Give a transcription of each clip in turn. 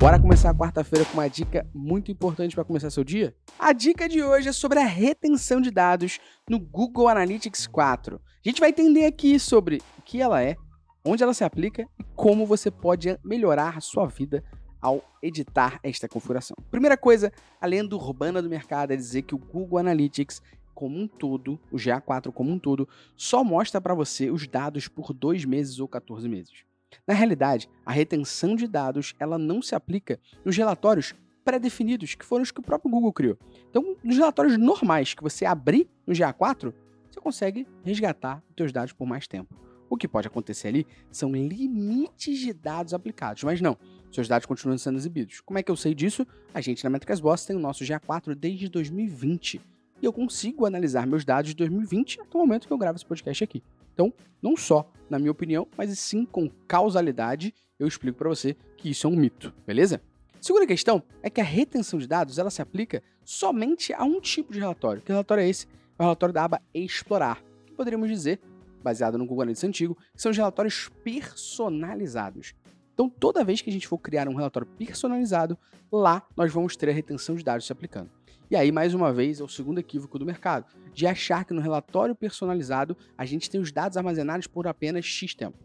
Bora começar a quarta-feira com uma dica muito importante para começar seu dia? A dica de hoje é sobre a retenção de dados no Google Analytics 4. A gente vai entender aqui sobre o que ela é, onde ela se aplica e como você pode melhorar a sua vida ao editar esta configuração. Primeira coisa, a lenda urbana do mercado é dizer que o Google Analytics como um todo, o GA4 como um todo, só mostra para você os dados por dois meses ou 14 meses. Na realidade, a retenção de dados ela não se aplica nos relatórios pré-definidos, que foram os que o próprio Google criou. Então, nos relatórios normais que você abrir no GA4, você consegue resgatar os seus dados por mais tempo. O que pode acontecer ali são limites de dados aplicados, mas não, seus dados continuam sendo exibidos. Como é que eu sei disso? A gente na Métricas Boss tem o nosso GA4 desde 2020 e eu consigo analisar meus dados de 2020 até o momento que eu gravo esse podcast aqui. Então, não só na minha opinião, mas sim com causalidade, eu explico para você que isso é um mito, beleza? Segunda questão é que a retenção de dados ela se aplica somente a um tipo de relatório. Que relatório é esse? É o relatório da aba Explorar, que poderíamos dizer, baseado no Google Analytics antigo, que são os relatórios personalizados. Então, toda vez que a gente for criar um relatório personalizado, lá nós vamos ter a retenção de dados se aplicando. E aí, mais uma vez, é o segundo equívoco do mercado, de achar que no relatório personalizado a gente tem os dados armazenados por apenas X tempo.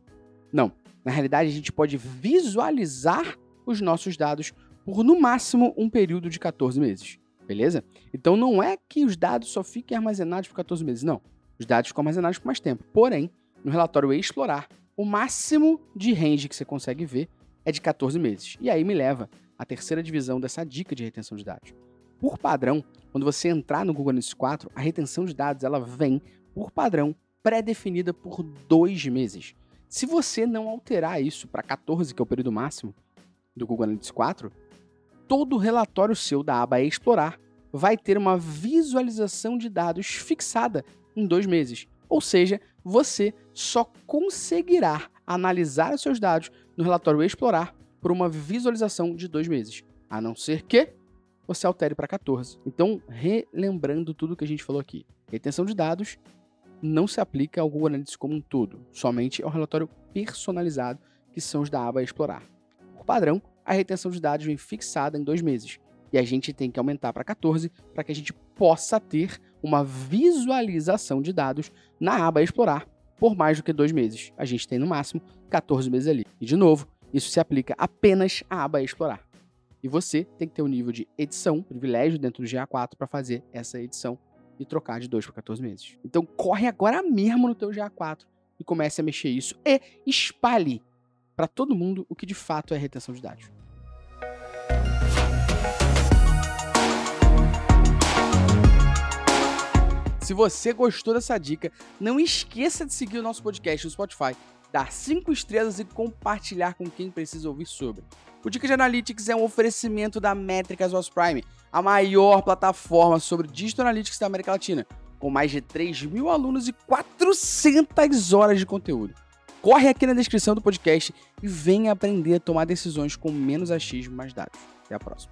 Não. Na realidade, a gente pode visualizar os nossos dados por no máximo um período de 14 meses. Beleza? Então não é que os dados só fiquem armazenados por 14 meses, não. Os dados ficam armazenados por mais tempo. Porém, no relatório Explorar, o máximo de range que você consegue ver é de 14 meses. E aí me leva à terceira divisão dessa dica de retenção de dados. Por padrão, quando você entrar no Google Analytics 4, a retenção de dados ela vem, por padrão, pré-definida por dois meses. Se você não alterar isso para 14, que é o período máximo do Google Analytics 4, todo relatório seu da aba Explorar vai ter uma visualização de dados fixada em dois meses. Ou seja, você só conseguirá analisar os seus dados no relatório Explorar por uma visualização de dois meses. A não ser que você altere para 14. Então, relembrando tudo que a gente falou aqui, retenção de dados não se aplica ao Google Analytics como um todo, somente ao relatório personalizado, que são os da aba Explorar. Por padrão, a retenção de dados vem fixada em dois meses, e a gente tem que aumentar para 14 para que a gente possa ter uma visualização de dados na aba Explorar por mais do que dois meses. A gente tem no máximo 14 meses ali. E de novo, isso se aplica apenas à aba Explorar. E você tem que ter um nível de edição, privilégio dentro do GA4 para fazer essa edição e trocar de 2 para 14 meses. Então corre agora mesmo no teu GA4 e comece a mexer isso e espalhe para todo mundo o que de fato é retenção de dados. Se você gostou dessa dica, não esqueça de seguir o nosso podcast no Spotify, dar 5 estrelas e compartilhar com quem precisa ouvir sobre. O Dica de Analytics é um oferecimento da Métricas Was Prime, a maior plataforma sobre Digital Analytics da América Latina, com mais de 3 mil alunos e 400 horas de conteúdo. Corre aqui na descrição do podcast e venha aprender a tomar decisões com menos achismo e mais dados. Até a próxima.